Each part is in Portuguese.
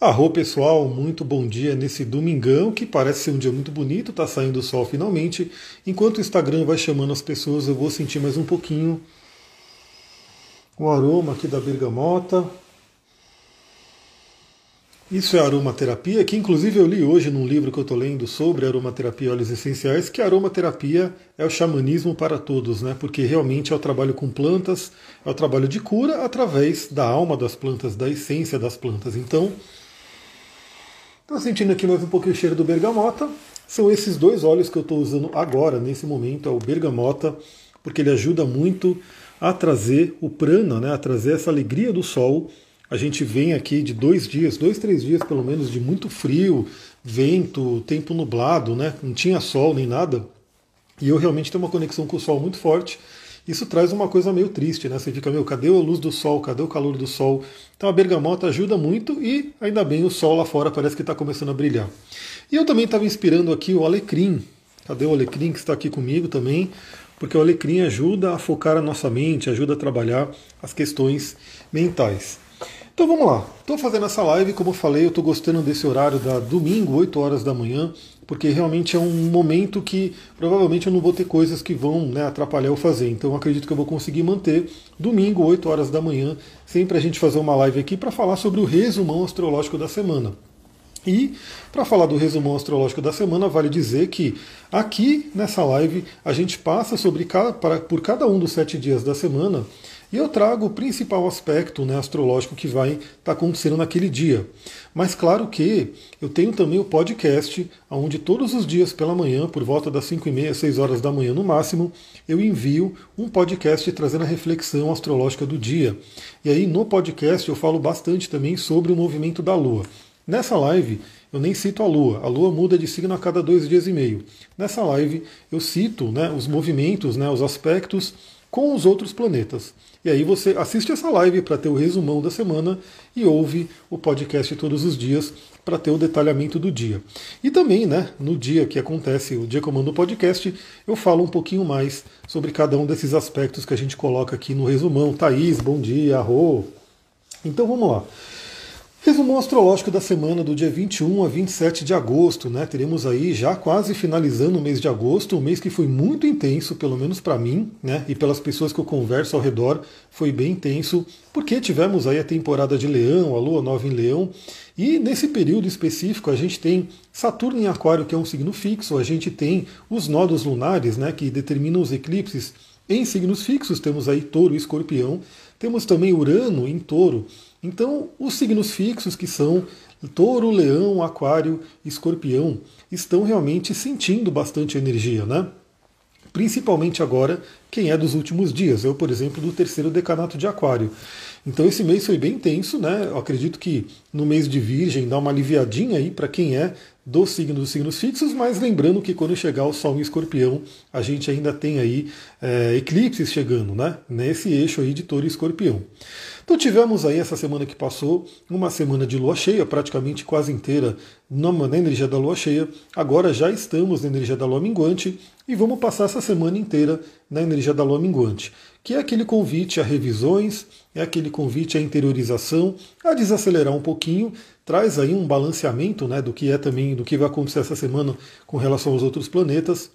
Arro pessoal, muito bom dia nesse domingão que parece ser um dia muito bonito, tá saindo o sol finalmente. Enquanto o Instagram vai chamando as pessoas, eu vou sentir mais um pouquinho o aroma aqui da bergamota. Isso é aromaterapia, que inclusive eu li hoje num livro que eu estou lendo sobre aromaterapia e óleos essenciais, que aromaterapia é o xamanismo para todos, né? Porque realmente é o trabalho com plantas, é o trabalho de cura através da alma das plantas, da essência das plantas. Então, Estou sentindo aqui mais um pouquinho o cheiro do bergamota. São esses dois óleos que eu estou usando agora, nesse momento, é o bergamota, porque ele ajuda muito a trazer o prana, né, a trazer essa alegria do sol. A gente vem aqui de dois dias, dois, três dias pelo menos, de muito frio, vento, tempo nublado, né, não tinha sol nem nada. E eu realmente tenho uma conexão com o sol muito forte isso traz uma coisa meio triste, né? Você fica, meu, cadê a luz do sol? Cadê o calor do sol? Então a bergamota ajuda muito e ainda bem o sol lá fora parece que está começando a brilhar. E eu também estava inspirando aqui o alecrim. Cadê o alecrim que está aqui comigo também? Porque o alecrim ajuda a focar a nossa mente, ajuda a trabalhar as questões mentais. Então vamos lá. Estou fazendo essa live, como eu falei, eu estou gostando desse horário da domingo, 8 horas da manhã, porque realmente é um momento que provavelmente eu não vou ter coisas que vão né, atrapalhar eu fazer. Então eu acredito que eu vou conseguir manter domingo, 8 horas da manhã, sempre a gente fazer uma live aqui para falar sobre o resumão astrológico da semana. E para falar do resumão astrológico da semana, vale dizer que aqui nessa live a gente passa sobre cada, para, por cada um dos sete dias da semana e eu trago o principal aspecto né, astrológico que vai estar tá acontecendo naquele dia. Mas claro que eu tenho também o podcast, onde todos os dias pela manhã, por volta das 5 e meia, 6 horas da manhã no máximo, eu envio um podcast trazendo a reflexão astrológica do dia. E aí no podcast eu falo bastante também sobre o movimento da Lua. Nessa live eu nem cito a Lua, a Lua muda de signo a cada dois dias e meio. Nessa live eu cito né, os movimentos, né, os aspectos com os outros planetas. E aí você assiste essa live para ter o resumão da semana e ouve o podcast todos os dias para ter o detalhamento do dia. E também, né, no dia que acontece, o dia que eu mando o podcast, eu falo um pouquinho mais sobre cada um desses aspectos que a gente coloca aqui no resumão. Thaís, bom dia, arro. Então vamos lá. Resumo astrológico da semana do dia 21 a 27 de agosto, né? Teremos aí já quase finalizando o mês de agosto, um mês que foi muito intenso, pelo menos para mim, né? E pelas pessoas que eu converso ao redor, foi bem intenso, porque tivemos aí a temporada de Leão, a Lua Nova em Leão, e nesse período específico a gente tem Saturno em Aquário, que é um signo fixo, a gente tem os nodos lunares, né? Que determinam os eclipses em signos fixos, temos aí Touro e Escorpião, temos também Urano em Touro. Então, os signos fixos, que são Touro, Leão, Aquário Escorpião, estão realmente sentindo bastante energia, né? Principalmente agora, quem é dos últimos dias. Eu, por exemplo, do terceiro decanato de Aquário. Então esse mês foi bem tenso, né? Eu acredito que no mês de Virgem dá uma aliviadinha aí para quem é do signo dos signos fixos, mas lembrando que quando chegar o Sol em Escorpião, a gente ainda tem aí é, eclipses chegando, né? Nesse eixo aí de Touro e Escorpião. Então tivemos aí essa semana que passou uma semana de lua cheia, praticamente quase inteira na, na energia da lua cheia. Agora já estamos na energia da lua minguante e vamos passar essa semana inteira na energia da lua minguante, que é aquele convite a revisões, é aquele convite à interiorização, a desacelerar um pouquinho, traz aí um balanceamento né, do que é também, do que vai acontecer essa semana com relação aos outros planetas.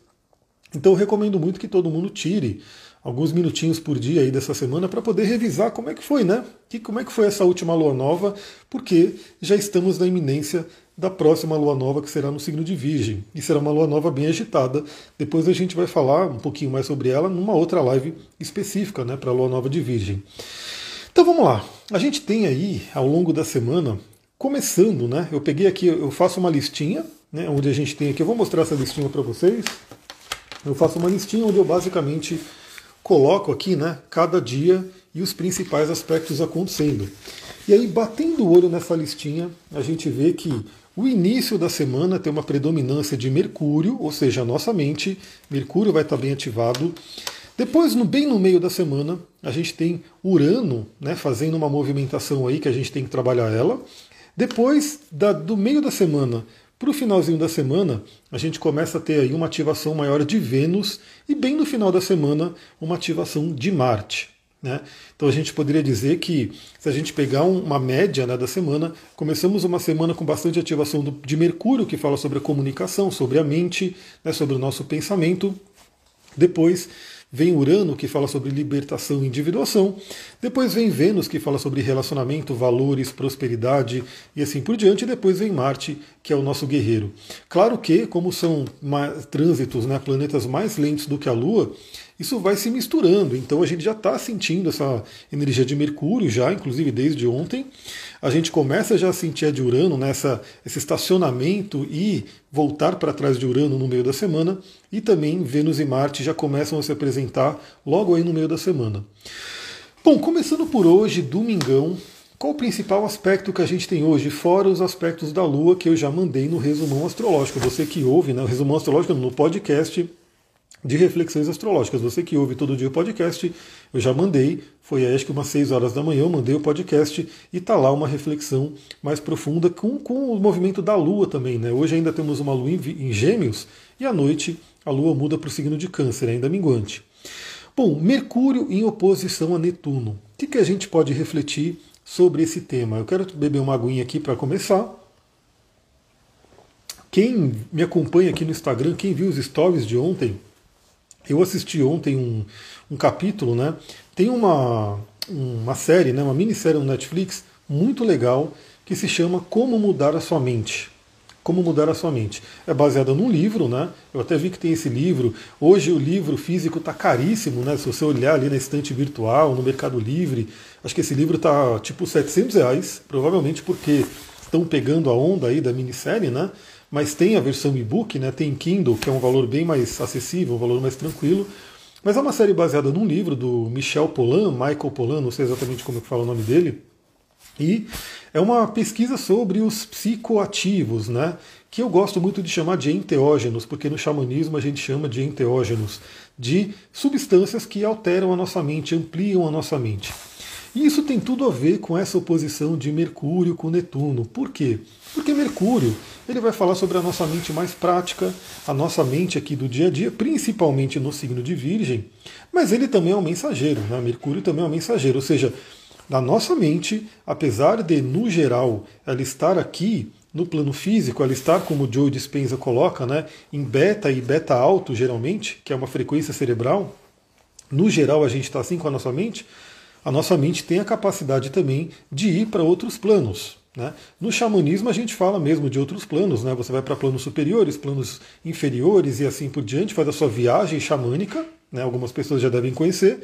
Então eu recomendo muito que todo mundo tire alguns minutinhos por dia aí dessa semana para poder revisar como é que foi, né? Que, como é que foi essa última lua nova, porque já estamos na iminência da próxima lua nova que será no signo de Virgem. E será uma lua nova bem agitada. Depois a gente vai falar um pouquinho mais sobre ela numa outra live específica, né, para a lua nova de Virgem. Então vamos lá. A gente tem aí ao longo da semana começando, né? Eu peguei aqui, eu faço uma listinha, né, onde a gente tem aqui, eu vou mostrar essa listinha para vocês. Eu faço uma listinha onde eu basicamente coloco aqui né, cada dia e os principais aspectos acontecendo. E aí, batendo o olho nessa listinha, a gente vê que o início da semana tem uma predominância de Mercúrio, ou seja, a nossa mente, Mercúrio vai estar bem ativado. Depois, no, bem no meio da semana, a gente tem Urano né, fazendo uma movimentação aí que a gente tem que trabalhar ela. Depois da, do meio da semana, para o finalzinho da semana, a gente começa a ter aí uma ativação maior de Vênus e bem no final da semana, uma ativação de Marte. Né? Então a gente poderia dizer que, se a gente pegar uma média né, da semana, começamos uma semana com bastante ativação do, de Mercúrio, que fala sobre a comunicação, sobre a mente, né, sobre o nosso pensamento. Depois vem Urano, que fala sobre libertação e individuação. Depois vem Vênus, que fala sobre relacionamento, valores, prosperidade e assim por diante. E depois vem Marte, que é o nosso guerreiro. Claro que, como são trânsitos, né, planetas mais lentos do que a Lua, isso vai se misturando. Então a gente já está sentindo essa energia de Mercúrio já, inclusive desde ontem. A gente começa já a sentir a de Urano nessa esse estacionamento e voltar para trás de Urano no meio da semana. E também Vênus e Marte já começam a se apresentar logo aí no meio da semana. Bom, começando por hoje, domingão, qual o principal aspecto que a gente tem hoje, fora os aspectos da Lua que eu já mandei no resumão astrológico? Você que ouve, né, o resumão astrológico no podcast de reflexões astrológicas. Você que ouve todo dia o podcast, eu já mandei, foi acho que umas 6 horas da manhã, eu mandei o podcast e tá lá uma reflexão mais profunda com, com o movimento da Lua também. Né? Hoje ainda temos uma Lua em, em Gêmeos e à noite a Lua muda para o signo de Câncer, ainda minguante. Bom, Mercúrio em oposição a Netuno. O que, que a gente pode refletir sobre esse tema? Eu quero beber uma aguinha aqui para começar. Quem me acompanha aqui no Instagram, quem viu os stories de ontem, eu assisti ontem um, um capítulo, né? Tem uma, uma série, né, uma minissérie no Netflix muito legal que se chama Como Mudar a Sua Mente. Como Mudar a Sua Mente. É baseada num livro, né? Eu até vi que tem esse livro. Hoje o livro físico está caríssimo, né? Se você olhar ali na estante virtual, no Mercado Livre, acho que esse livro está tipo 700 reais, provavelmente porque estão pegando a onda aí da minissérie, né? Mas tem a versão e-book, né? tem Kindle, que é um valor bem mais acessível, um valor mais tranquilo. Mas é uma série baseada num livro do Michel Polan, Michael Polan, não sei exatamente como é que fala o nome dele. E é uma pesquisa sobre os psicoativos, né? que eu gosto muito de chamar de enteógenos, porque no xamanismo a gente chama de enteógenos, de substâncias que alteram a nossa mente, ampliam a nossa mente. E isso tem tudo a ver com essa oposição de Mercúrio com Netuno. Por quê? Porque Mercúrio ele vai falar sobre a nossa mente mais prática, a nossa mente aqui do dia a dia, principalmente no signo de Virgem, mas ele também é um mensageiro, né? Mercúrio também é um mensageiro, ou seja, na nossa mente, apesar de, no geral, ela estar aqui no plano físico, ela estar, como o Joe Dispenza coloca, né, em beta e beta alto, geralmente, que é uma frequência cerebral, no geral a gente está assim com a nossa mente, a nossa mente tem a capacidade também de ir para outros planos. Né? No xamanismo a gente fala mesmo de outros planos, né? você vai para planos superiores, planos inferiores e assim por diante, faz a sua viagem xamânica, né? algumas pessoas já devem conhecer.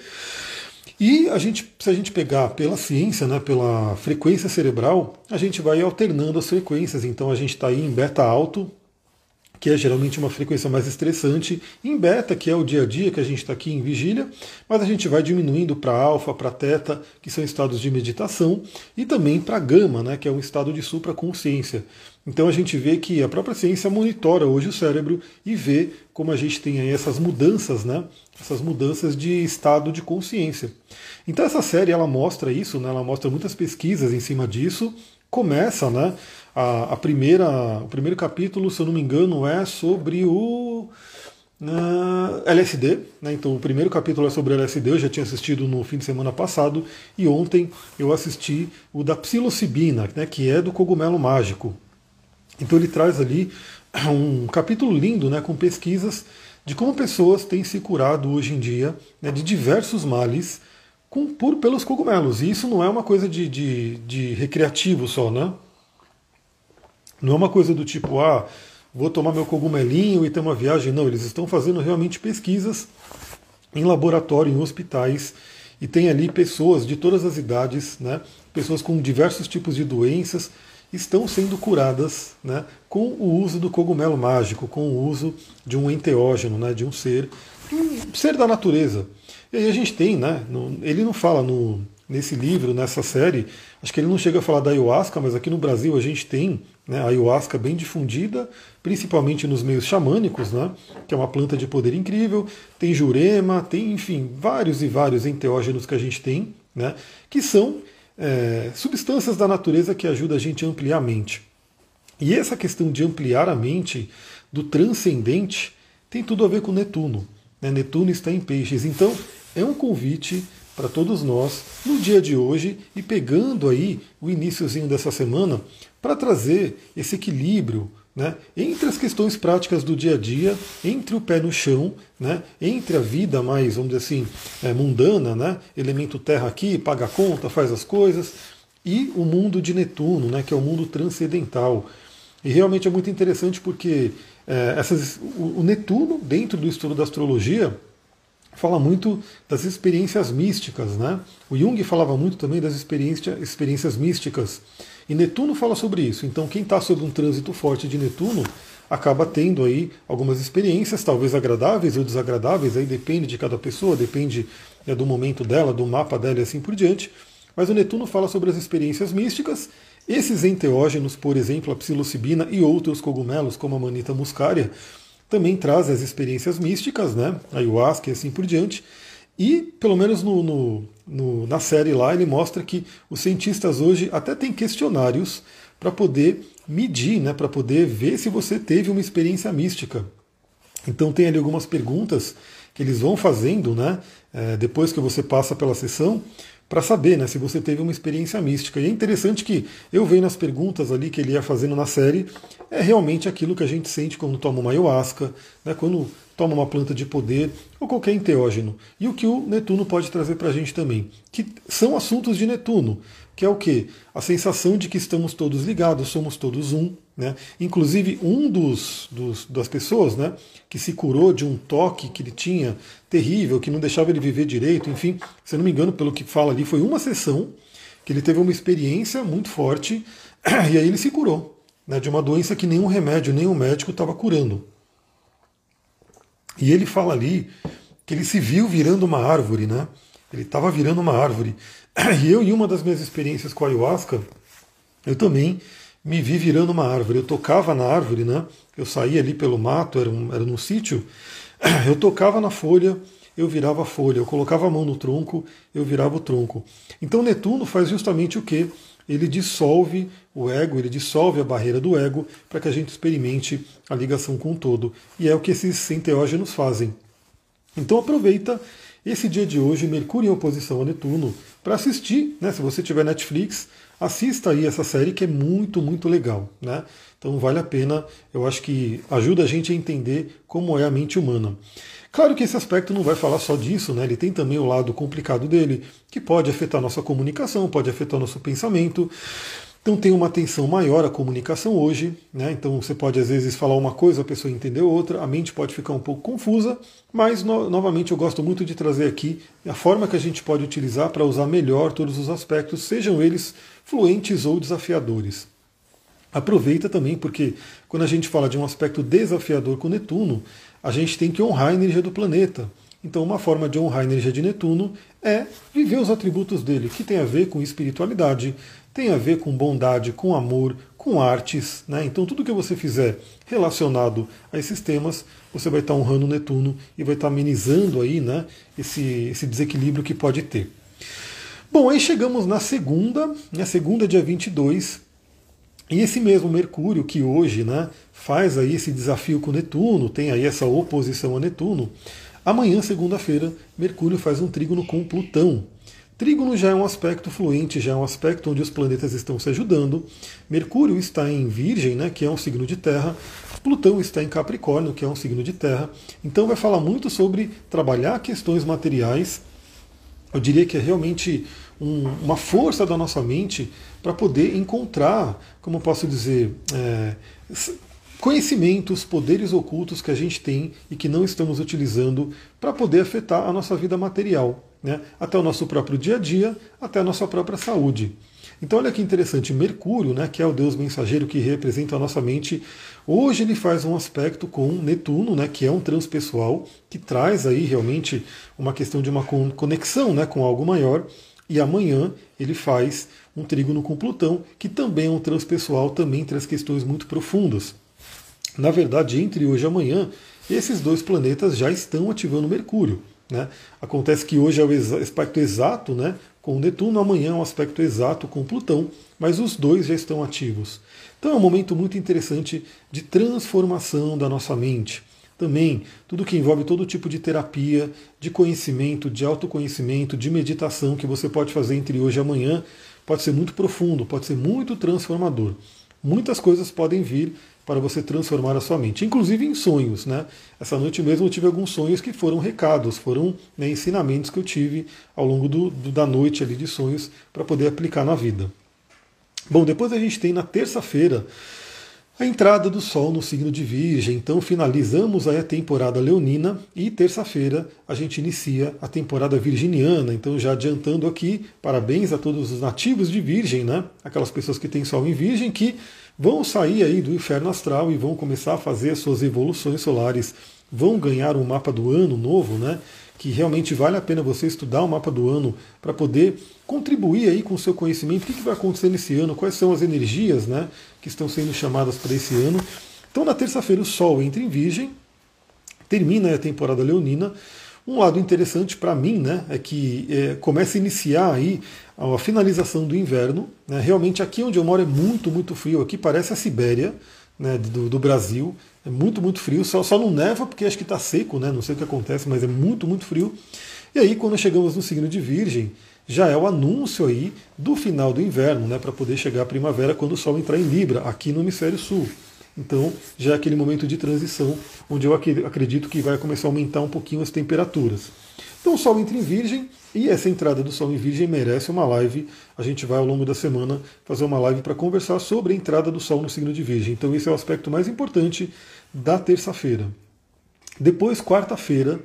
E a gente, se a gente pegar pela ciência, né, pela frequência cerebral, a gente vai alternando as frequências. Então a gente está aí em beta alto, que é geralmente uma frequência mais estressante, em beta, que é o dia a dia, que a gente está aqui em vigília, mas a gente vai diminuindo para alfa, para teta, que são estados de meditação, e também para gama, né, que é um estado de supraconsciência. Então a gente vê que a própria ciência monitora hoje o cérebro e vê como a gente tem aí essas mudanças, né? Essas mudanças de estado de consciência. Então essa série ela mostra isso, né? Ela mostra muitas pesquisas em cima disso. Começa, né? A, a, primeira, o primeiro capítulo, se eu não me engano, é sobre o uh, LSD. Né? Então, o primeiro capítulo é sobre LSD. Eu já tinha assistido no fim de semana passado e ontem eu assisti o da psilocibina, né? que é do cogumelo mágico. Então, ele traz ali um capítulo lindo, né? com pesquisas de como pessoas têm se curado hoje em dia né? de diversos males com, por, pelos cogumelos. E isso não é uma coisa de, de, de recreativo só, né? Não é uma coisa do tipo, ah, vou tomar meu cogumelinho e ter uma viagem. Não, eles estão fazendo realmente pesquisas em laboratório, em hospitais, e tem ali pessoas de todas as idades, né, pessoas com diversos tipos de doenças, estão sendo curadas né, com o uso do cogumelo mágico, com o uso de um enteógeno, né, de um ser, um ser da natureza. E aí a gente tem, né, ele não fala no, nesse livro, nessa série, acho que ele não chega a falar da ayahuasca, mas aqui no Brasil a gente tem né, a ayahuasca bem difundida, principalmente nos meios xamânicos, né, que é uma planta de poder incrível, tem jurema, tem, enfim, vários e vários enteógenos que a gente tem, né, que são é, substâncias da natureza que ajudam a gente a ampliar a mente. E essa questão de ampliar a mente do transcendente tem tudo a ver com Netuno. Né? Netuno está em peixes. Então, é um convite para todos nós no dia de hoje e pegando aí o iníciozinho dessa semana para trazer esse equilíbrio né, entre as questões práticas do dia a dia, entre o pé no chão, né, entre a vida mais, vamos dizer assim, é, mundana, né, elemento terra aqui, paga a conta, faz as coisas, e o mundo de Netuno, né, que é o mundo transcendental. E realmente é muito interessante porque é, essas, o, o Netuno, dentro do estudo da astrologia, fala muito das experiências místicas. Né? O Jung falava muito também das experiência, experiências místicas. E Netuno fala sobre isso. Então, quem está sob um trânsito forte de Netuno acaba tendo aí algumas experiências, talvez agradáveis ou desagradáveis, aí depende de cada pessoa, depende é, do momento dela, do mapa dela e assim por diante. Mas o Netuno fala sobre as experiências místicas. Esses enteógenos, por exemplo, a psilocibina e outros cogumelos, como a manita muscaria, também trazem as experiências místicas, né? Ayahuasca e assim por diante. E, pelo menos no, no, no, na série lá, ele mostra que os cientistas hoje até têm questionários para poder medir, né, para poder ver se você teve uma experiência mística. Então tem ali algumas perguntas que eles vão fazendo, né, é, depois que você passa pela sessão, para saber né, se você teve uma experiência mística. E é interessante que eu vejo nas perguntas ali que ele ia fazendo na série, é realmente aquilo que a gente sente quando toma uma ayahuasca, né, quando toma uma planta de poder ou qualquer enteógeno. E o que o Netuno pode trazer para a gente também, que são assuntos de Netuno, que é o que? A sensação de que estamos todos ligados, somos todos um. Né? Inclusive, um dos, dos, das pessoas né, que se curou de um toque que ele tinha terrível, que não deixava ele viver direito, enfim, se não me engano, pelo que fala ali, foi uma sessão que ele teve uma experiência muito forte e aí ele se curou né, de uma doença que nenhum remédio, nenhum médico estava curando. E ele fala ali que ele se viu virando uma árvore, né? Ele estava virando uma árvore. E eu, em uma das minhas experiências com a ayahuasca, eu também me vi virando uma árvore. Eu tocava na árvore, né? Eu saía ali pelo mato, era, um, era num sítio. Eu tocava na folha, eu virava a folha. Eu colocava a mão no tronco, eu virava o tronco. Então Netuno faz justamente o que? Ele dissolve o ego, ele dissolve a barreira do ego para que a gente experimente a ligação com o todo. E é o que esses enteógenos fazem. Então aproveita esse dia de hoje, Mercúrio em oposição a Netuno, para assistir, né? Se você tiver Netflix, assista aí essa série que é muito, muito legal. Né? Então vale a pena, eu acho que ajuda a gente a entender como é a mente humana. Claro que esse aspecto não vai falar só disso, né? ele tem também o lado complicado dele, que pode afetar nossa comunicação, pode afetar nosso pensamento. Então tem uma atenção maior à comunicação hoje, né? Então você pode às vezes falar uma coisa, a pessoa entender outra, a mente pode ficar um pouco confusa, mas no, novamente eu gosto muito de trazer aqui a forma que a gente pode utilizar para usar melhor todos os aspectos, sejam eles fluentes ou desafiadores. Aproveita também porque quando a gente fala de um aspecto desafiador com Netuno, a gente tem que honrar a energia do planeta. Então, uma forma de honrar a energia de Netuno é viver os atributos dele, que tem a ver com espiritualidade, tem a ver com bondade, com amor, com artes. Né? Então, tudo que você fizer relacionado a esses temas, você vai estar honrando Netuno e vai estar amenizando aí, né, esse, esse desequilíbrio que pode ter. Bom, aí chegamos na segunda, na segunda, dia 22, e esse mesmo Mercúrio, que hoje né, faz aí esse desafio com Netuno, tem aí essa oposição a Netuno, amanhã, segunda-feira, Mercúrio faz um trígono com Plutão. Trígono já é um aspecto fluente, já é um aspecto onde os planetas estão se ajudando. Mercúrio está em Virgem, né, que é um signo de terra. Plutão está em Capricórnio, que é um signo de terra. Então vai falar muito sobre trabalhar questões materiais. Eu diria que é realmente um, uma força da nossa mente para poder encontrar, como posso dizer, é, conhecimentos, poderes ocultos que a gente tem e que não estamos utilizando para poder afetar a nossa vida material né, até o nosso próprio dia a dia, até a nossa própria saúde. Então olha que interessante, Mercúrio, né, que é o deus mensageiro que representa a nossa mente, hoje ele faz um aspecto com Netuno, né, que é um transpessoal, que traz aí realmente uma questão de uma conexão né, com algo maior, e amanhã ele faz um trígono com Plutão, que também é um transpessoal, também traz questões muito profundas. Na verdade, entre hoje e amanhã, esses dois planetas já estão ativando Mercúrio. Né? Acontece que hoje é o aspecto exato né, com Netuno, amanhã é um aspecto exato com Plutão, mas os dois já estão ativos. Então é um momento muito interessante de transformação da nossa mente, também tudo que envolve todo tipo de terapia, de conhecimento, de autoconhecimento, de meditação que você pode fazer entre hoje e amanhã, pode ser muito profundo, pode ser muito transformador. Muitas coisas podem vir para você transformar a sua mente, inclusive em sonhos. Né? Essa noite mesmo eu tive alguns sonhos que foram recados, foram né, ensinamentos que eu tive ao longo do, do, da noite ali de sonhos para poder aplicar na vida. Bom, depois a gente tem na terça-feira a entrada do Sol no signo de Virgem. Então finalizamos aí a temporada leonina e terça-feira a gente inicia a temporada virginiana. Então já adiantando aqui, parabéns a todos os nativos de Virgem, né? Aquelas pessoas que têm Sol em Virgem que vão sair aí do inferno astral e vão começar a fazer as suas evoluções solares, vão ganhar um mapa do ano novo, né? que realmente vale a pena você estudar o mapa do ano para poder contribuir aí com o seu conhecimento, o que, que vai acontecer nesse ano, quais são as energias né, que estão sendo chamadas para esse ano. Então na terça-feira o Sol entra em Virgem, termina a temporada leonina. Um lado interessante para mim né, é que é, começa a iniciar aí a finalização do inverno. Né, realmente aqui onde eu moro é muito, muito frio, aqui parece a Sibéria né, do, do Brasil. É muito, muito frio. Só, só não neva porque acho que está seco, né? Não sei o que acontece, mas é muito, muito frio. E aí, quando chegamos no signo de Virgem, já é o anúncio aí do final do inverno, né? Para poder chegar a primavera quando o Sol entrar em Libra, aqui no hemisfério sul. Então, já é aquele momento de transição onde eu acredito que vai começar a aumentar um pouquinho as temperaturas. Então, o Sol entra em Virgem e essa entrada do Sol em Virgem merece uma live. A gente vai ao longo da semana fazer uma live para conversar sobre a entrada do Sol no signo de Virgem. Então, esse é o aspecto mais importante da terça-feira. Depois, quarta-feira,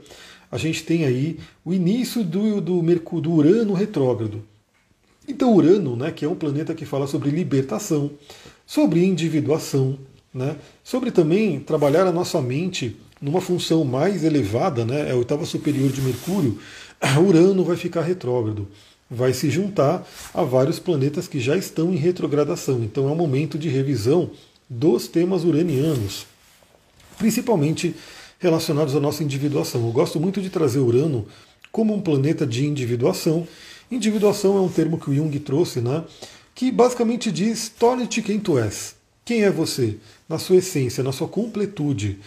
a gente tem aí o início do, do, Mercúrio, do Urano retrógrado. Então, Urano, né, que é um planeta que fala sobre libertação, sobre individuação, né, sobre também trabalhar a nossa mente numa função mais elevada, né, é a oitava superior de Mercúrio, Urano vai ficar retrógrado, vai se juntar a vários planetas que já estão em retrogradação. Então é um momento de revisão dos temas uranianos, principalmente relacionados à nossa individuação. Eu gosto muito de trazer Urano como um planeta de individuação. Individuação é um termo que o Jung trouxe, né? Que basicamente diz: torne-te quem tu és. Quem é você? Na sua essência, na sua completude.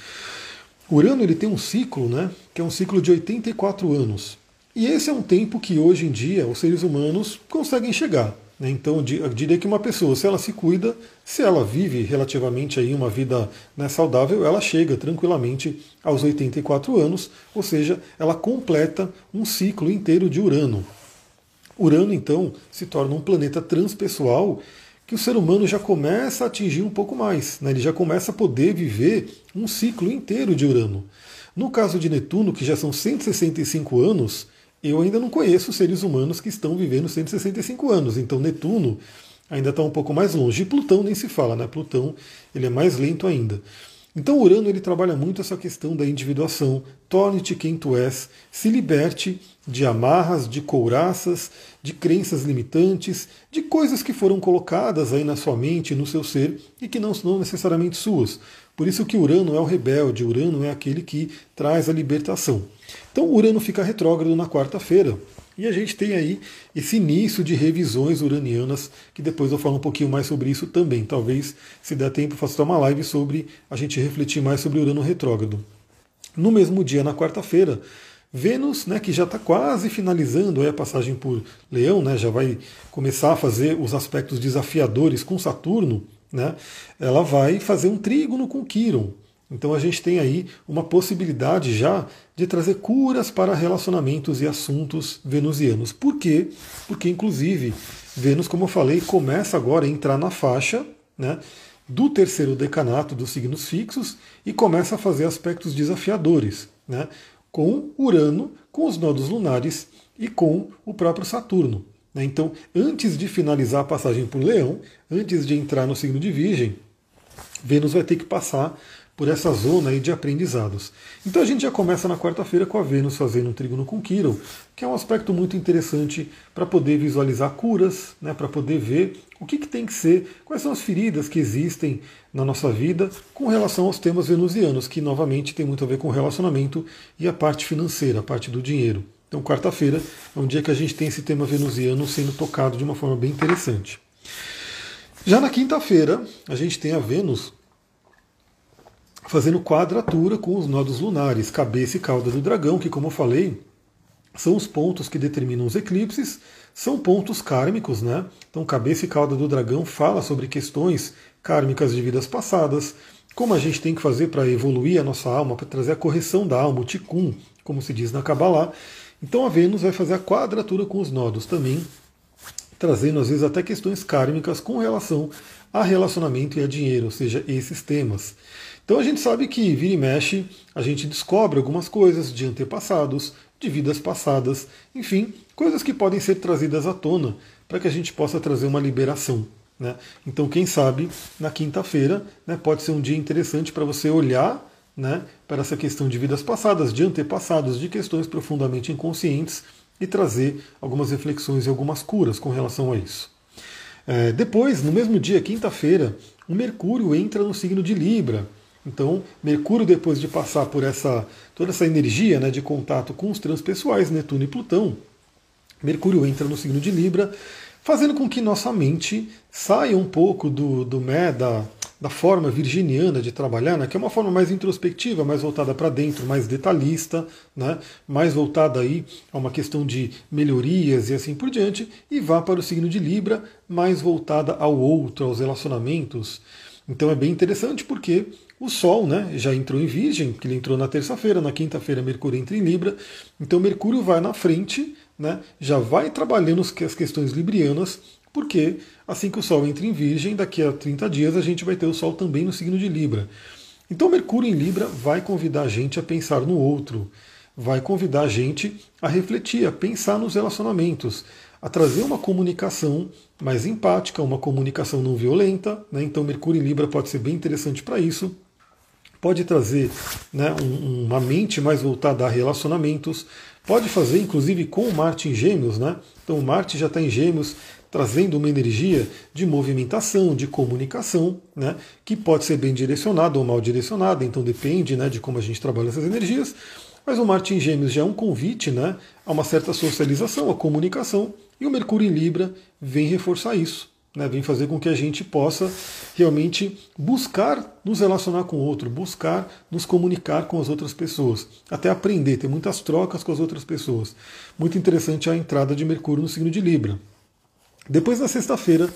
Urano ele tem um ciclo, né, que é um ciclo de 84 anos. E esse é um tempo que hoje em dia os seres humanos conseguem chegar. Né? Então eu diria que uma pessoa, se ela se cuida, se ela vive relativamente aí uma vida né, saudável, ela chega tranquilamente aos 84 anos, ou seja, ela completa um ciclo inteiro de Urano. Urano, então, se torna um planeta transpessoal que o ser humano já começa a atingir um pouco mais, né? ele já começa a poder viver um ciclo inteiro de Urano. No caso de Netuno, que já são 165 anos, eu ainda não conheço seres humanos que estão vivendo 165 anos, então Netuno ainda está um pouco mais longe. E Plutão nem se fala, né? Plutão ele é mais lento ainda. Então Urano ele trabalha muito essa questão da individuação, torne-te quem tu és, se liberte de amarras, de couraças, de crenças limitantes, de coisas que foram colocadas aí na sua mente, no seu ser e que não são necessariamente suas. Por isso que Urano é o rebelde, Urano é aquele que traz a libertação. Então Urano fica retrógrado na quarta-feira. E a gente tem aí esse início de revisões uranianas, que depois eu falo um pouquinho mais sobre isso também. Talvez, se der tempo, faça uma live sobre a gente refletir mais sobre Urano retrógrado. No mesmo dia, na quarta-feira, Vênus, né, que já está quase finalizando a passagem por Leão, né, já vai começar a fazer os aspectos desafiadores com Saturno, né, ela vai fazer um trígono com Quiron. Então a gente tem aí uma possibilidade já de trazer curas para relacionamentos e assuntos venusianos. Por quê? Porque, inclusive, Vênus, como eu falei, começa agora a entrar na faixa né, do terceiro decanato dos signos fixos e começa a fazer aspectos desafiadores. Né? com Urano, com os nodos lunares e com o próprio Saturno. Né? Então, antes de finalizar a passagem por Leão, antes de entrar no signo de Virgem, Vênus vai ter que passar por essa zona aí de aprendizados. Então a gente já começa na quarta-feira com a Vênus fazendo um trígono com Quiron, que é um aspecto muito interessante para poder visualizar curas, né, para poder ver o que, que tem que ser, quais são as feridas que existem na nossa vida com relação aos temas venusianos, que novamente tem muito a ver com o relacionamento e a parte financeira, a parte do dinheiro. Então, quarta-feira é um dia que a gente tem esse tema venusiano sendo tocado de uma forma bem interessante. Já na quinta-feira, a gente tem a Vênus fazendo quadratura com os nodos lunares, cabeça e cauda do dragão, que, como eu falei, são os pontos que determinam os eclipses, são pontos kármicos, né? Então, cabeça e cauda do dragão fala sobre questões kármicas de vidas passadas, como a gente tem que fazer para evoluir a nossa alma, para trazer a correção da alma, o tikkun, como se diz na Kabbalah. Então, a Vênus vai fazer a quadratura com os nodos também, trazendo às vezes até questões kármicas com relação a relacionamento e a dinheiro, ou seja, esses temas. Então a gente sabe que vira e mexe, a gente descobre algumas coisas de antepassados, de vidas passadas, enfim, coisas que podem ser trazidas à tona para que a gente possa trazer uma liberação. Né? Então, quem sabe, na quinta-feira né, pode ser um dia interessante para você olhar né, para essa questão de vidas passadas, de antepassados, de questões profundamente inconscientes e trazer algumas reflexões e algumas curas com relação a isso. É, depois, no mesmo dia, quinta-feira, o Mercúrio entra no signo de Libra. Então, Mercúrio, depois de passar por essa toda essa energia né, de contato com os transpessoais, Netuno e Plutão, Mercúrio entra no signo de Libra, fazendo com que nossa mente saia um pouco do, do né, da, da forma virginiana de trabalhar, né, que é uma forma mais introspectiva, mais voltada para dentro, mais detalhista, né, mais voltada aí a uma questão de melhorias e assim por diante, e vá para o signo de Libra, mais voltada ao outro, aos relacionamentos. Então é bem interessante porque o Sol né, já entrou em Virgem, que ele entrou na terça-feira, na quinta-feira Mercúrio entra em Libra, então Mercúrio vai na frente, né, já vai trabalhando as questões librianas porque assim que o Sol entra em Virgem, daqui a 30 dias a gente vai ter o Sol também no signo de Libra. Então, Mercúrio em Libra vai convidar a gente a pensar no outro, vai convidar a gente a refletir, a pensar nos relacionamentos, a trazer uma comunicação mais empática, uma comunicação não violenta. Né? Então, Mercúrio em Libra pode ser bem interessante para isso. Pode trazer né, um, uma mente mais voltada a relacionamentos, pode fazer inclusive com o Marte em Gêmeos, né? Então o Marte já está em Gêmeos, trazendo uma energia de movimentação, de comunicação, né, que pode ser bem direcionada ou mal direcionada, então depende né, de como a gente trabalha essas energias. Mas o Marte em Gêmeos já é um convite né, a uma certa socialização, a comunicação, e o Mercúrio em Libra vem reforçar isso, né, vem fazer com que a gente possa realmente buscar nos relacionar com o outro, buscar nos comunicar com as outras pessoas, até aprender, ter muitas trocas com as outras pessoas. Muito interessante a entrada de Mercúrio no signo de Libra. Depois, na sexta-feira,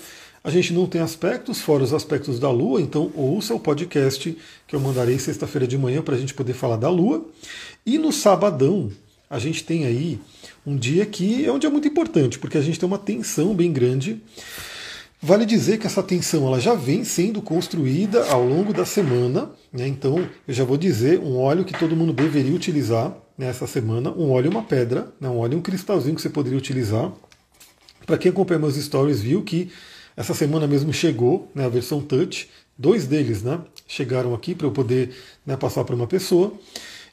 a gente não tem aspectos, fora os aspectos da Lua, então ouça o podcast que eu mandarei sexta-feira de manhã para a gente poder falar da Lua. E no sabadão, a gente tem aí um dia que é um dia muito importante, porque a gente tem uma tensão bem grande. Vale dizer que essa tensão ela já vem sendo construída ao longo da semana, né? então eu já vou dizer um óleo que todo mundo deveria utilizar nessa semana, um óleo e uma pedra, né? um óleo e um cristalzinho que você poderia utilizar. Para quem acompanha meus stories viu que essa semana mesmo chegou né, a versão touch, dois deles né, chegaram aqui para eu poder né, passar para uma pessoa.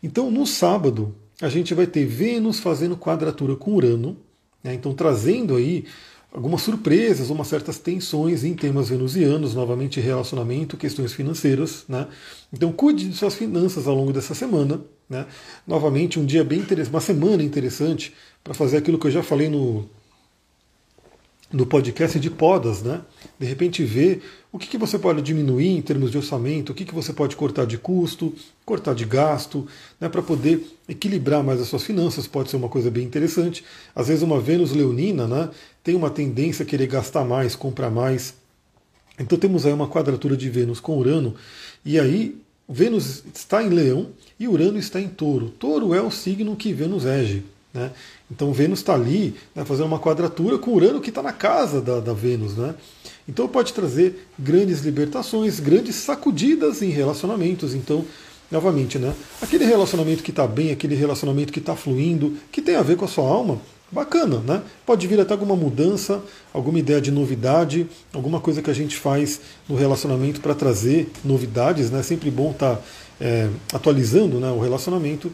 Então no sábado a gente vai ter Vênus fazendo quadratura com Urano, né, então trazendo aí algumas surpresas, umas certas tensões em temas venusianos, novamente relacionamento, questões financeiras. Né? Então cuide de suas finanças ao longo dessa semana. Né? Novamente um dia bem interessante, uma semana interessante para fazer aquilo que eu já falei no no podcast de podas, né? De repente ver o que, que você pode diminuir em termos de orçamento, o que, que você pode cortar de custo, cortar de gasto, né? Para poder equilibrar mais as suas finanças, pode ser uma coisa bem interessante. Às vezes uma Vênus leonina, né? Tem uma tendência a querer gastar mais, comprar mais. Então temos aí uma quadratura de Vênus com Urano, e aí Vênus está em Leão e Urano está em Touro. Touro é o signo que Vênus rege. Né? Então Vênus está ali né, fazendo uma quadratura com Urano que está na casa da, da Vênus. Né? Então pode trazer grandes libertações, grandes sacudidas em relacionamentos. Então, novamente, né, aquele relacionamento que está bem, aquele relacionamento que está fluindo, que tem a ver com a sua alma, bacana, né? Pode vir até alguma mudança, alguma ideia de novidade, alguma coisa que a gente faz no relacionamento para trazer novidades, né? Sempre bom estar tá, é, atualizando né, o relacionamento.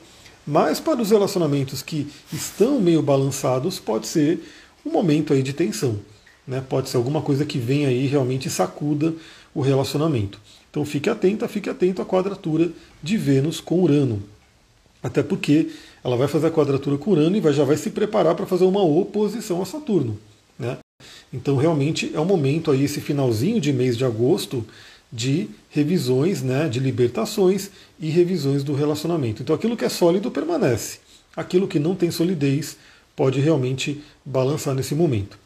Mas para os relacionamentos que estão meio balançados, pode ser um momento aí de tensão. Né? Pode ser alguma coisa que vem aí realmente sacuda o relacionamento. Então fique atento, fique atento à quadratura de Vênus com Urano. Até porque ela vai fazer a quadratura com Urano e vai, já vai se preparar para fazer uma oposição a Saturno. Né? Então realmente é um momento aí, esse finalzinho de mês de agosto, de revisões, né, de libertações e revisões do relacionamento. Então aquilo que é sólido permanece, aquilo que não tem solidez pode realmente balançar nesse momento.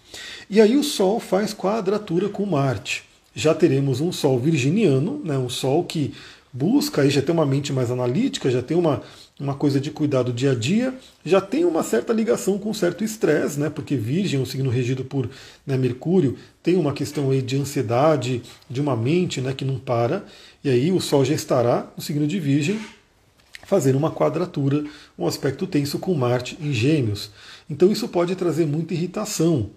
E aí o Sol faz quadratura com Marte. Já teremos um Sol virginiano, né, um Sol que busca, aí já tem uma mente mais analítica, já tem uma, uma coisa de cuidar do dia a dia, já tem uma certa ligação com um certo estresse, né, porque Virgem é um signo regido por né, Mercúrio, tem uma questão aí de ansiedade, de uma mente né, que não para, e aí o Sol já estará no signo de Virgem, fazendo uma quadratura, um aspecto tenso com Marte em Gêmeos. Então isso pode trazer muita irritação.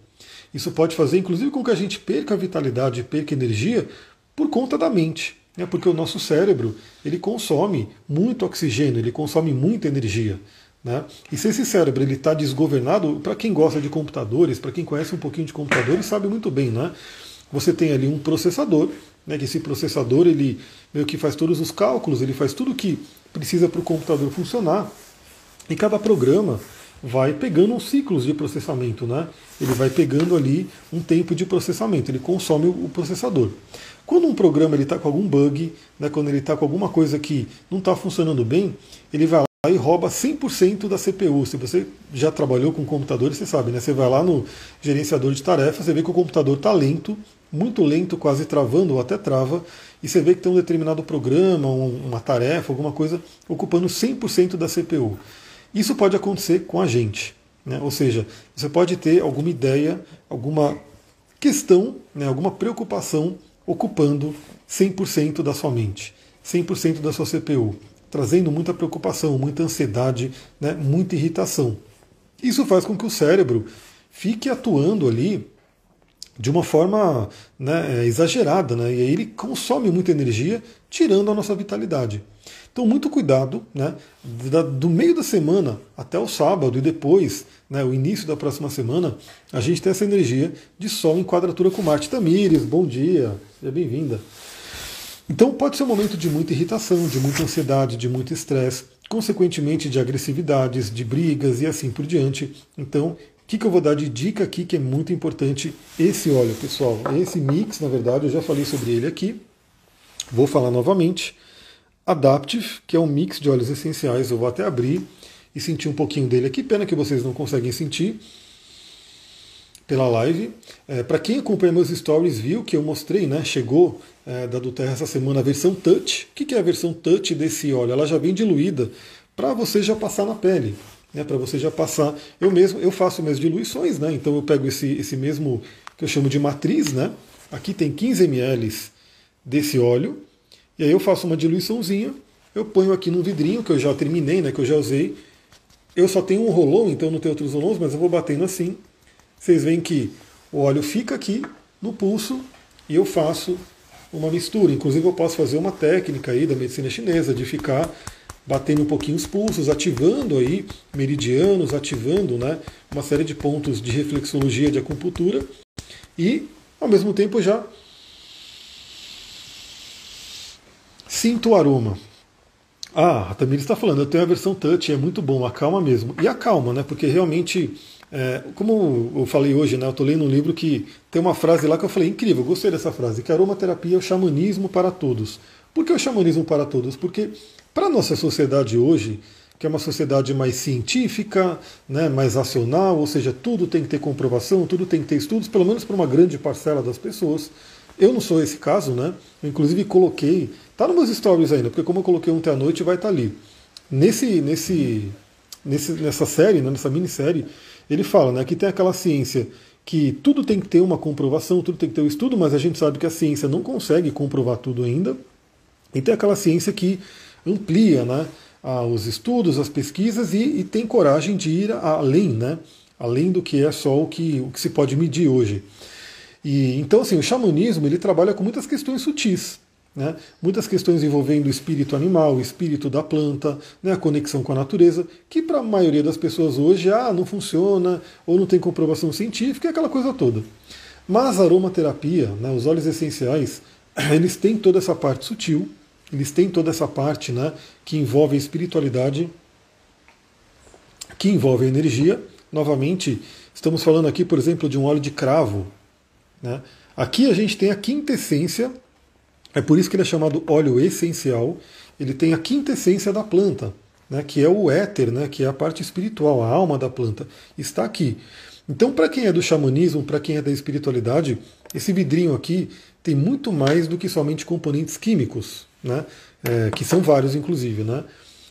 Isso pode fazer, inclusive, com que a gente perca a vitalidade, perca energia por conta da mente é porque o nosso cérebro ele consome muito oxigênio, ele consome muita energia. Né? E se esse cérebro ele está desgovernado, para quem gosta de computadores, para quem conhece um pouquinho de computadores, sabe muito bem, né? Você tem ali um processador, né? Que esse processador ele meio que faz todos os cálculos, ele faz tudo o que precisa para o computador funcionar. E cada programa vai pegando uns ciclos de processamento, né? Ele vai pegando ali um tempo de processamento, ele consome o processador. Quando um programa está com algum bug, né, quando ele está com alguma coisa que não está funcionando bem, ele vai lá e rouba 100% da CPU. Se você já trabalhou com computadores, você sabe, né? Você vai lá no gerenciador de tarefas, você vê que o computador está lento, muito lento, quase travando ou até trava, e você vê que tem um determinado programa, uma tarefa, alguma coisa ocupando 100% da CPU. Isso pode acontecer com a gente. Né? Ou seja, você pode ter alguma ideia, alguma questão, né, alguma preocupação ocupando 100% da sua mente, 100% da sua CPU, trazendo muita preocupação, muita ansiedade, né, muita irritação. Isso faz com que o cérebro fique atuando ali de uma forma né, é, exagerada, né, e aí ele consome muita energia, tirando a nossa vitalidade. Então, muito cuidado, né? Do meio da semana até o sábado e depois, né, o início da próxima semana, a gente tem essa energia de Sol em quadratura com Marte. Tamires, bom dia, seja bem-vinda. Então, pode ser um momento de muita irritação, de muita ansiedade, de muito estresse, consequentemente de agressividades, de brigas e assim por diante. Então, o que, que eu vou dar de dica aqui que é muito importante? Esse óleo, pessoal, esse mix, na verdade, eu já falei sobre ele aqui. Vou falar novamente. Adaptive, que é um mix de óleos essenciais. Eu vou até abrir e sentir um pouquinho dele aqui. Pena que vocês não conseguem sentir pela live. É, Para quem acompanha meus stories viu que eu mostrei, né? Chegou é, da Duterra essa semana a versão touch. O que é a versão touch desse óleo? Ela já vem diluída para você já passar na pele. Né, para você já passar. Eu mesmo, eu faço minhas diluições, né? Então eu pego esse, esse mesmo que eu chamo de matriz, né? Aqui tem 15 ml desse óleo. E aí eu faço uma diluiçãozinha, eu ponho aqui num vidrinho que eu já terminei, né, que eu já usei. Eu só tenho um rolão, então não tenho outros rolões, mas eu vou batendo assim. Vocês veem que o óleo fica aqui no pulso e eu faço uma mistura. Inclusive eu posso fazer uma técnica aí da medicina chinesa de ficar batendo um pouquinho os pulsos, ativando aí meridianos, ativando né, uma série de pontos de reflexologia, de acupuntura e ao mesmo tempo já Sinto o aroma. Ah, a Tamir está falando, eu tenho a versão touch, é muito bom, acalma mesmo. E acalma, né? Porque realmente, é, como eu falei hoje, né? Eu estou lendo um livro que tem uma frase lá que eu falei, incrível, gostei dessa frase, que aromaterapia é o xamanismo para todos. Por que o xamanismo para todos? Porque para a nossa sociedade hoje, que é uma sociedade mais científica, né, mais racional, ou seja, tudo tem que ter comprovação, tudo tem que ter estudos, pelo menos para uma grande parcela das pessoas. Eu não sou esse caso, né? Eu, inclusive coloquei Tá nos meus stories ainda, porque como eu coloquei ontem à noite, vai estar tá ali. Nesse, nesse, nesse, nessa série, né, nessa minissérie, ele fala né, que tem aquela ciência que tudo tem que ter uma comprovação, tudo tem que ter um estudo, mas a gente sabe que a ciência não consegue comprovar tudo ainda. E tem aquela ciência que amplia né, os estudos, as pesquisas e, e tem coragem de ir além, né, além do que é só o que, o que se pode medir hoje. E, então, assim, o xamanismo ele trabalha com muitas questões sutis. Né? Muitas questões envolvendo o espírito animal, o espírito da planta, né? a conexão com a natureza, que para a maioria das pessoas hoje ah, não funciona ou não tem comprovação científica, é aquela coisa toda. Mas a aromaterapia, né, os óleos essenciais, eles têm toda essa parte sutil, eles têm toda essa parte né, que envolve a espiritualidade, que envolve a energia. Novamente, estamos falando aqui, por exemplo, de um óleo de cravo. Né? Aqui a gente tem a quintessência É por isso que ele é chamado óleo essencial. Ele tem a quinta essência da planta, né, que é o éter, né, que é a parte espiritual, a alma da planta. Está aqui. Então, para quem é do xamanismo, para quem é da espiritualidade, esse vidrinho aqui tem muito mais do que somente componentes químicos, né, é, que são vários, inclusive. Né.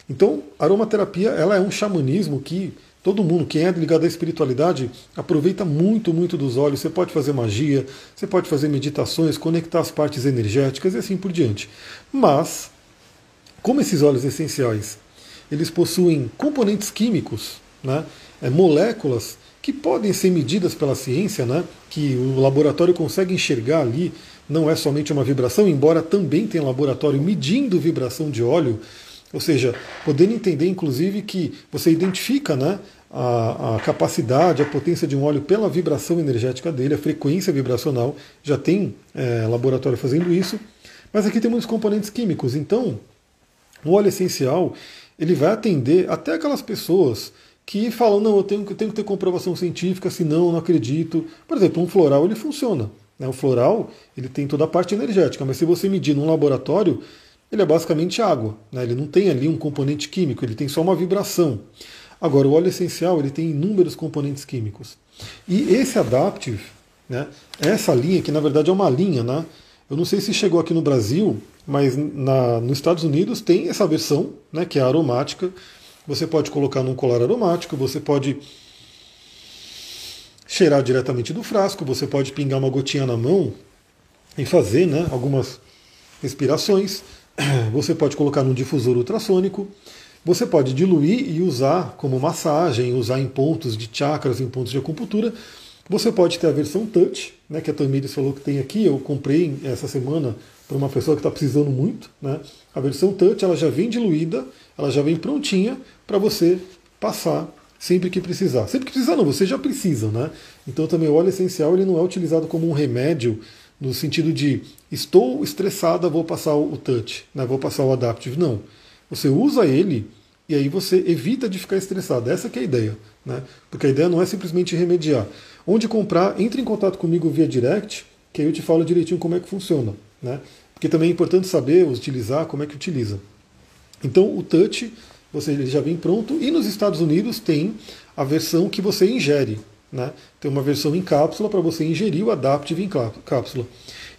Então, aromaterapia ela é um xamanismo que Todo mundo, quem é ligado à espiritualidade, aproveita muito, muito dos olhos. Você pode fazer magia, você pode fazer meditações, conectar as partes energéticas e assim por diante. Mas, como esses óleos essenciais, eles possuem componentes químicos, né, é, moléculas que podem ser medidas pela ciência, né, que o laboratório consegue enxergar ali, não é somente uma vibração, embora também tenha laboratório medindo vibração de óleo, ou seja, podendo entender, inclusive, que você identifica né, a, a, capacidade, a potência de um óleo pela vibração energética dele, a frequência vibracional. Já tem é, laboratório fazendo isso. Mas aqui tem muitos componentes químicos. Então, o óleo essencial ele vai atender até aquelas pessoas que falam, não, eu tenho, eu tenho que ter comprovação científica, senão eu não acredito. Por exemplo, um floral ele funciona. Né? O floral ele tem toda a parte energética, mas se você medir num laboratório, ele é basicamente água. Né? Ele não tem ali um componente químico, ele tem só uma vibração. Agora, o óleo essencial ele tem inúmeros componentes químicos. E esse Adaptive, né, essa linha, que na verdade é uma linha, né, eu não sei se chegou aqui no Brasil, mas na, nos Estados Unidos tem essa versão, né, que é aromática. Você pode colocar num colar aromático, você pode cheirar diretamente do frasco, você pode pingar uma gotinha na mão e fazer né, algumas respirações. Você pode colocar num difusor ultrassônico. Você pode diluir e usar como massagem, usar em pontos de chakras, em pontos de acupuntura. Você pode ter a versão touch, né, que a Tamires falou que tem aqui. Eu comprei essa semana para uma pessoa que está precisando muito. Né? A versão touch ela já vem diluída, ela já vem prontinha para você passar sempre que precisar. Sempre que precisar não, você já precisa, né? Então também o óleo essencial ele não é utilizado como um remédio no sentido de estou estressada, vou passar o touch, né, vou passar o adaptive. Não. Você usa ele e aí você evita de ficar estressado. Essa é a ideia. Né? Porque a ideia não é simplesmente remediar. Onde comprar, entre em contato comigo via direct, que aí eu te falo direitinho como é que funciona. Né? Porque também é importante saber utilizar, como é que utiliza. Então o touch, você já vem pronto, e nos Estados Unidos tem a versão que você ingere. Né? Tem uma versão em cápsula para você ingerir o Adaptive em cápsula.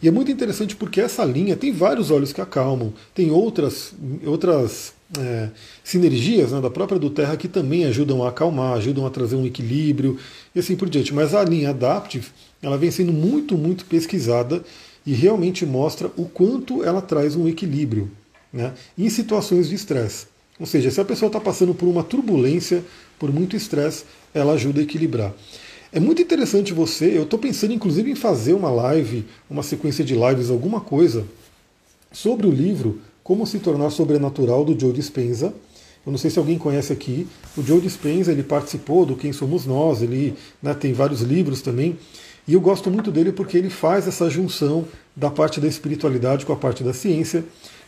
E é muito interessante porque essa linha tem vários óleos que acalmam, tem outras, outras é, sinergias né, da própria do Terra que também ajudam a acalmar, ajudam a trazer um equilíbrio e assim por diante. Mas a linha Adaptive ela vem sendo muito, muito pesquisada e realmente mostra o quanto ela traz um equilíbrio né, em situações de estresse. Ou seja, se a pessoa está passando por uma turbulência, por muito estresse, ela ajuda a equilibrar. É muito interessante você, eu estou pensando inclusive em fazer uma live, uma sequência de lives, alguma coisa, sobre o livro Como se tornar sobrenatural do Joe Dispenza. Eu não sei se alguém conhece aqui. O Joe Dispenza ele participou do Quem Somos Nós, ele né, tem vários livros também. E eu gosto muito dele porque ele faz essa junção da parte da espiritualidade com a parte da ciência.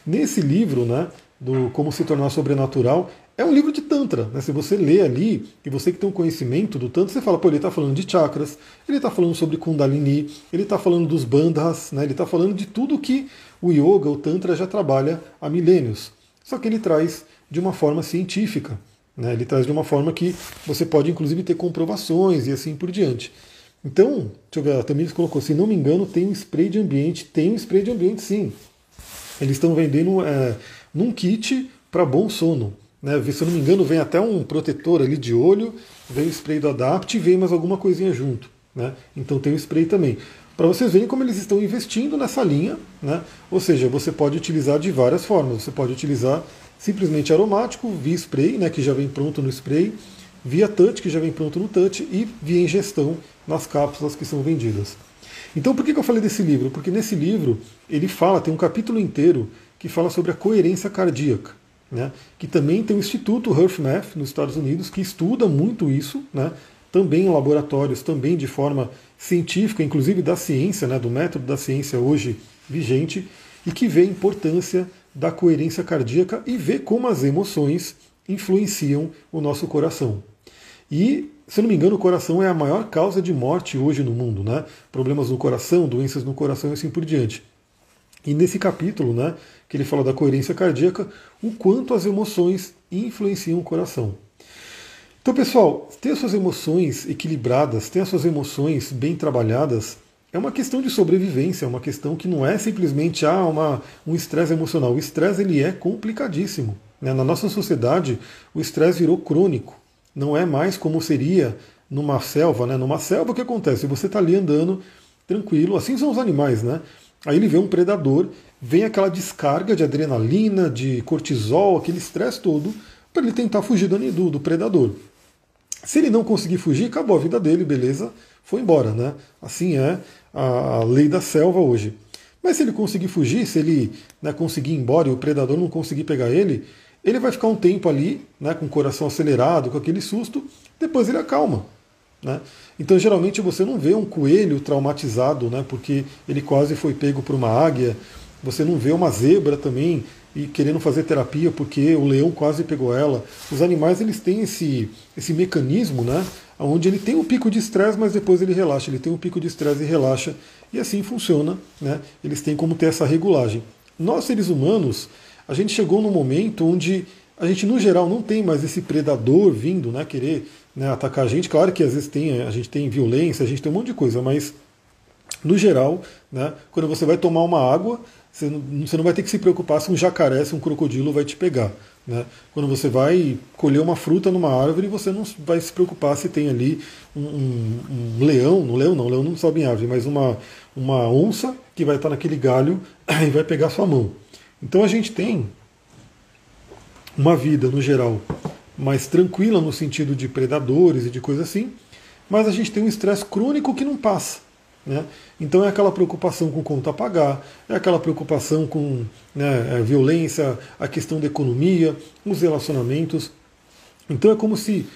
Nesse livro, né, do Como se tornar sobrenatural, é um livro de Tantra. Né? Se você lê ali, e você que tem um conhecimento do Tantra, você fala, pô, ele está falando de chakras, ele está falando sobre Kundalini, ele está falando dos bandhas, né? ele está falando de tudo que o Yoga, o Tantra já trabalha há milênios. Só que ele traz de uma forma científica. Né? Ele traz de uma forma que você pode, inclusive, ter comprovações e assim por diante. Então, deixa eu ver, a Tamires colocou, se não me engano, tem um spray de ambiente. Tem um spray de ambiente, sim. Eles estão vendendo é, num kit para bom sono. Né? Se eu não me engano, vem até um protetor ali de olho, vem o spray do Adapt e vem mais alguma coisinha junto. Né? Então tem o spray também. Para vocês verem como eles estão investindo nessa linha, né? ou seja, você pode utilizar de várias formas. Você pode utilizar simplesmente aromático, via spray, né, que já vem pronto no spray, via touch, que já vem pronto no touch, e via ingestão nas cápsulas que são vendidas. Então por que eu falei desse livro? Porque nesse livro ele fala, tem um capítulo inteiro que fala sobre a coerência cardíaca né, que também tem o Instituto HearthMath nos Estados Unidos, que estuda muito isso, né, também em laboratórios, também de forma científica, inclusive da ciência, né, do método da ciência hoje vigente, e que vê a importância da coerência cardíaca e vê como as emoções influenciam o nosso coração. E, se não me engano, o coração é a maior causa de morte hoje no mundo, né? Problemas no coração, doenças no coração e assim por diante. E nesse capítulo, né, que ele fala da coerência cardíaca, o quanto as emoções influenciam o coração. Então, pessoal, ter suas emoções equilibradas, ter as suas emoções bem trabalhadas, é uma questão de sobrevivência, é uma questão que não é simplesmente ah, uma, um estresse emocional. O estresse ele é complicadíssimo. Né? Na nossa sociedade, o estresse virou crônico. Não é mais como seria numa selva. Né? Numa selva, o que acontece? Você está ali andando tranquilo, assim são os animais, né? Aí ele vê um predador, vem aquela descarga de adrenalina, de cortisol, aquele estresse todo, para ele tentar fugir do, do predador. Se ele não conseguir fugir, acabou a vida dele, beleza, foi embora, né? Assim é a lei da selva hoje. Mas se ele conseguir fugir, se ele né, conseguir ir embora e o predador não conseguir pegar ele, ele vai ficar um tempo ali, né, com o coração acelerado, com aquele susto, depois ele acalma. Né? Então, geralmente, você não vê um coelho traumatizado, né, porque ele quase foi pego por uma águia. Você não vê uma zebra também e querendo fazer terapia porque o leão quase pegou ela. Os animais eles têm esse, esse mecanismo, né, onde ele tem um pico de estresse, mas depois ele relaxa. Ele tem um pico de estresse e relaxa. E assim funciona. Né? Eles têm como ter essa regulagem. Nós, seres humanos, a gente chegou num momento onde a gente, no geral, não tem mais esse predador vindo né, querer né, atacar a gente. Claro que às vezes tem, a gente tem violência, a gente tem um monte de coisa, mas no geral, né, quando você vai tomar uma água, você não, você não vai ter que se preocupar se um jacaré, se um crocodilo vai te pegar. Né? Quando você vai colher uma fruta numa árvore, você não vai se preocupar se tem ali um, um, um leão, no leão não, leão não sobe em árvore, mas uma, uma onça que vai estar naquele galho e vai pegar sua mão. Então a gente tem uma vida, no geral, mais tranquila no sentido de predadores e de coisa assim, mas a gente tem um estresse crônico que não passa. Né? Então é aquela preocupação com conta a pagar, é aquela preocupação com né, a violência, a questão da economia, os relacionamentos. Então é como se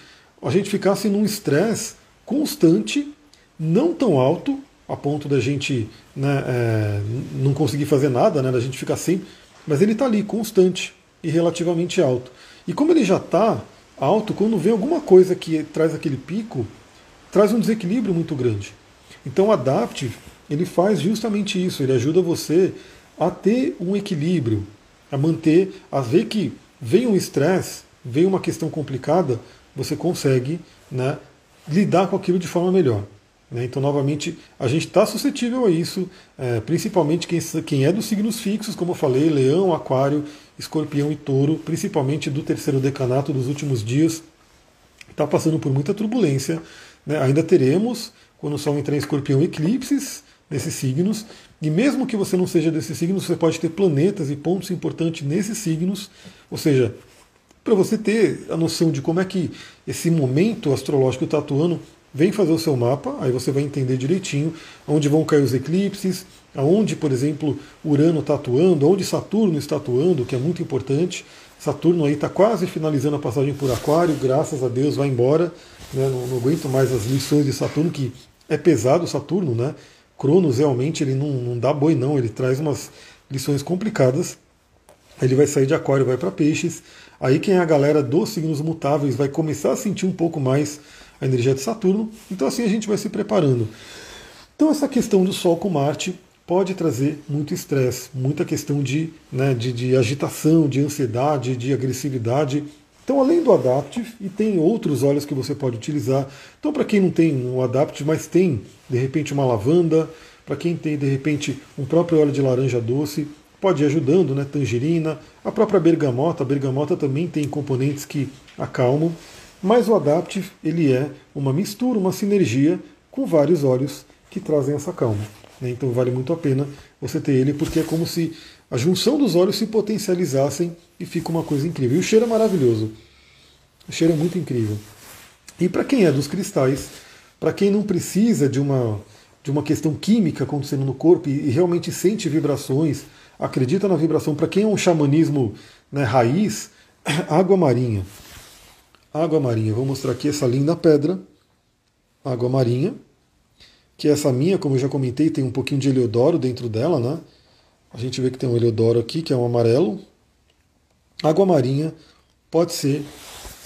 a gente ficasse num estresse constante, não tão alto, a ponto da gente né, é, não conseguir fazer nada, né, da gente ficar sempre, mas ele está ali, constante e relativamente alto. E como ele já está alto, quando vem alguma coisa que traz aquele pico, traz um desequilíbrio muito grande. Então o Adaptive, ele faz justamente isso, ele ajuda você a ter um equilíbrio, a manter, a ver que vem um estresse, vem uma questão complicada, você consegue né, lidar com aquilo de forma melhor. Né? Então, novamente, a gente está suscetível a isso, é, principalmente quem, quem é dos signos fixos, como eu falei, leão, aquário, escorpião e touro, principalmente do terceiro decanato dos últimos dias, está passando por muita turbulência. Né? Ainda teremos quando o Sol entrar em escorpião, eclipses desses signos. E mesmo que você não seja desses signos, você pode ter planetas e pontos importantes nesses signos. Ou seja, para você ter a noção de como é que esse momento astrológico está atuando, vem fazer o seu mapa, aí você vai entender direitinho onde vão cair os eclipses, aonde, por exemplo, Urano está atuando, onde Saturno está atuando, que é muito importante. Saturno aí está quase finalizando a passagem por Aquário, graças a Deus vai embora. Né? Não, não, aguento mais as lições de Saturno, que é pesado Saturno, né? Cronos realmente ele não, não dá boi não, ele traz umas lições complicadas. Ele vai sair de Aquário, vai para Peixes. Aí quem é a galera dos signos mutáveis vai começar a sentir um pouco mais a energia de Saturno. Então assim a gente vai se preparando. Então essa questão do Sol com Marte pode trazer muito estresse, muita questão de, né, de, de agitação, de ansiedade, de agressividade. Então, além do Adaptive, e tem outros óleos que você pode utilizar. Então, para quem não tem um Adaptive, mas tem de repente uma lavanda, para quem tem de repente um próprio óleo de laranja doce, pode ir ajudando, né? Tangerina, a própria bergamota. A bergamota também tem componentes que acalmam, mas o Adaptive ele é uma mistura, uma sinergia com vários óleos que trazem essa calma. Né? Então vale muito a pena você ter ele, porque é como se a junção dos óleos se potencializassem e fica uma coisa incrível. E o cheiro é maravilhoso. O cheiro é muito incrível. E para quem é dos cristais, para quem não precisa de uma, de uma questão química acontecendo no corpo e, e realmente sente vibrações, acredita na vibração, para quem é um xamanismo né, raiz, água marinha. Água marinha. Vou mostrar aqui essa linda pedra. Água marinha. Que é essa minha, como eu já comentei, tem um pouquinho de heliodoro dentro dela, né? A gente vê que tem um heliodoro aqui, que é um amarelo. Água marinha pode ser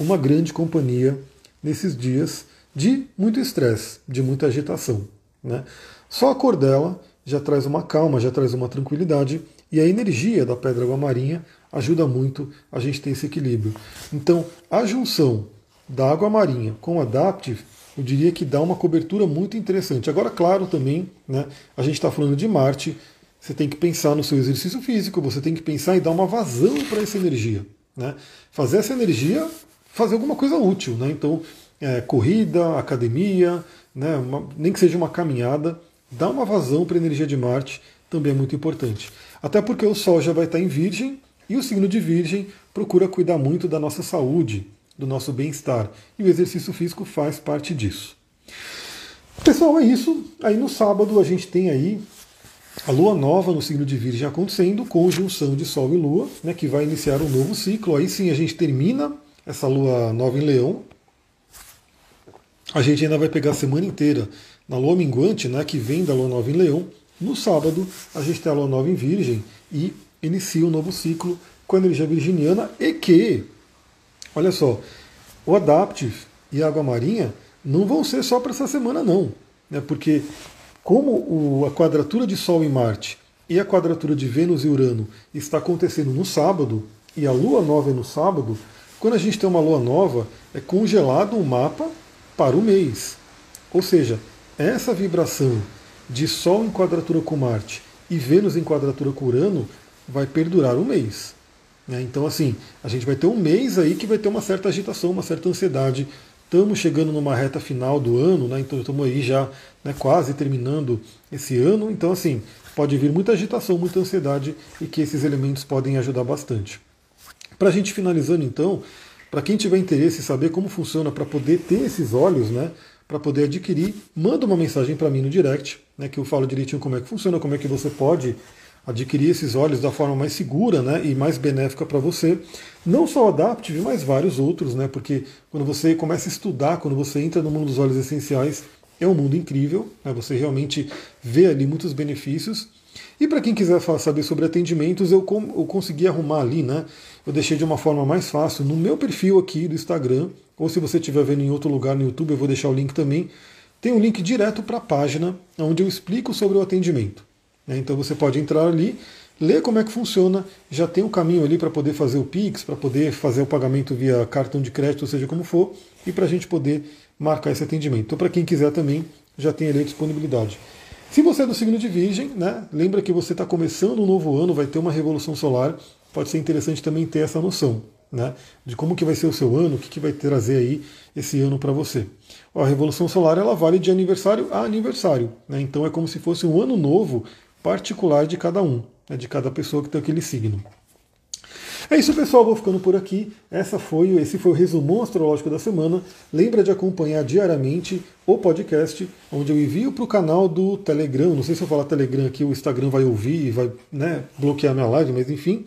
uma grande companhia nesses dias de muito estresse, de muita agitação. Né? Só a cor dela já traz uma calma, já traz uma tranquilidade. E a energia da pedra água marinha ajuda muito a gente ter esse equilíbrio. Então, a junção da água marinha com Adaptive, eu diria que dá uma cobertura muito interessante. Agora, claro, também, né, a gente está falando de Marte, você tem que pensar no seu exercício físico, você tem que pensar em dar uma vazão para essa energia. Né? Fazer essa energia fazer alguma coisa útil. Né? Então, é, corrida, academia, né, uma, nem que seja uma caminhada, dá uma vazão para a energia de Marte, também é muito importante. Até porque o Sol já vai estar em Virgem e o signo de Virgem procura cuidar muito da nossa saúde, do nosso bem-estar. E o exercício físico faz parte disso. Pessoal, é isso. Aí no sábado a gente tem aí a lua nova no signo de Virgem acontecendo, conjunção de Sol e Lua, né, que vai iniciar um novo ciclo. Aí sim a gente termina essa lua nova em Leão. A gente ainda vai pegar a semana inteira na lua minguante, né, que vem da lua nova em Leão. No sábado, a gente tem a lua nova em Virgem e inicia um novo ciclo com a energia virginiana e que, olha só, o Adaptive e a Água Marinha não vão ser só para essa semana, não. Né, porque, como o, a quadratura de Sol e Marte e a quadratura de Vênus e Urano está acontecendo no sábado, e a lua nova é no sábado, quando a gente tem uma lua nova, é congelado o mapa para o mês. Ou seja, essa vibração de Sol em quadratura com Marte e Vênus em quadratura com Urano vai perdurar um mês. Né? Então, assim, a gente vai ter um mês aí que vai ter uma certa agitação, uma certa ansiedade. Estamos chegando numa reta final do ano, né? então estamos aí já né, quase terminando esse ano. Então, assim, pode vir muita agitação, muita ansiedade e que esses elementos podem ajudar bastante. Para a gente finalizando então, para quem tiver interesse em saber como funciona para poder ter esses olhos, né, para poder adquirir, manda uma mensagem para mim no direct, né, que eu falo direitinho como é que funciona, como é que você pode adquirir esses olhos da forma mais segura né, e mais benéfica para você. Não só o Adaptive, mas vários outros, né, porque quando você começa a estudar, quando você entra no mundo dos olhos essenciais, é um mundo incrível, né, você realmente vê ali muitos benefícios. E para quem quiser saber sobre atendimentos, eu, eu consegui arrumar ali, né? Eu deixei de uma forma mais fácil no meu perfil aqui do Instagram, ou se você estiver vendo em outro lugar no YouTube, eu vou deixar o link também. Tem um link direto para a página onde eu explico sobre o atendimento. Né? Então você pode entrar ali, ler como é que funciona, já tem um caminho ali para poder fazer o Pix, para poder fazer o pagamento via cartão de crédito, ou seja, como for, e para a gente poder marcar esse atendimento. Então, para quem quiser também, já tem ali a disponibilidade. Se você é do signo de Virgem, né, lembra que você está começando um novo ano, vai ter uma revolução solar, pode ser interessante também ter essa noção. Né, de como que vai ser o seu ano, o que, que vai trazer aí esse ano para você. A Revolução Solar ela vale de aniversário a aniversário, né, então é como se fosse um ano novo particular de cada um, né, de cada pessoa que tem aquele signo. É isso, pessoal. Vou ficando por aqui. Essa foi, esse foi o resumo astrológico da semana. Lembra de acompanhar diariamente o podcast, onde eu envio para o canal do Telegram. Não sei se eu falar Telegram aqui, o Instagram vai ouvir e vai né, bloquear minha live, mas enfim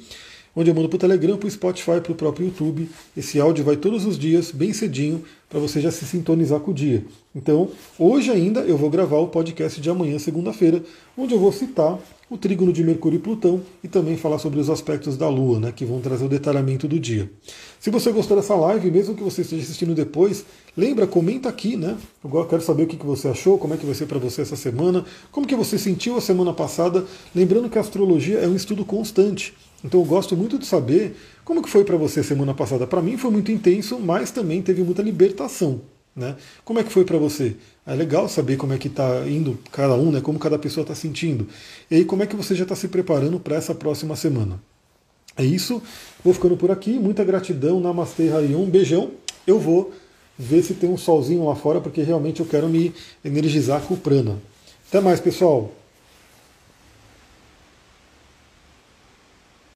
onde eu mando para o Telegram, para o Spotify, para o próprio YouTube. Esse áudio vai todos os dias, bem cedinho, para você já se sintonizar com o dia. Então, hoje ainda eu vou gravar o podcast de amanhã, segunda-feira, onde eu vou citar o trígono de Mercúrio e Plutão e também falar sobre os aspectos da Lua, né, que vão trazer o detalhamento do dia. Se você gostou dessa live, mesmo que você esteja assistindo depois, lembra, comenta aqui, né? Eu quero saber o que você achou, como é que vai ser para você essa semana, como que você sentiu a semana passada. Lembrando que a astrologia é um estudo constante. Então eu gosto muito de saber como que foi para você semana passada. Para mim foi muito intenso, mas também teve muita libertação. Né? Como é que foi para você? É legal saber como é que está indo cada um, né? como cada pessoa está sentindo. E aí como é que você já está se preparando para essa próxima semana. É isso, vou ficando por aqui. Muita gratidão, Namastê, Harion, um beijão. Eu vou ver se tem um solzinho lá fora, porque realmente eu quero me energizar com o prana. Até mais, pessoal!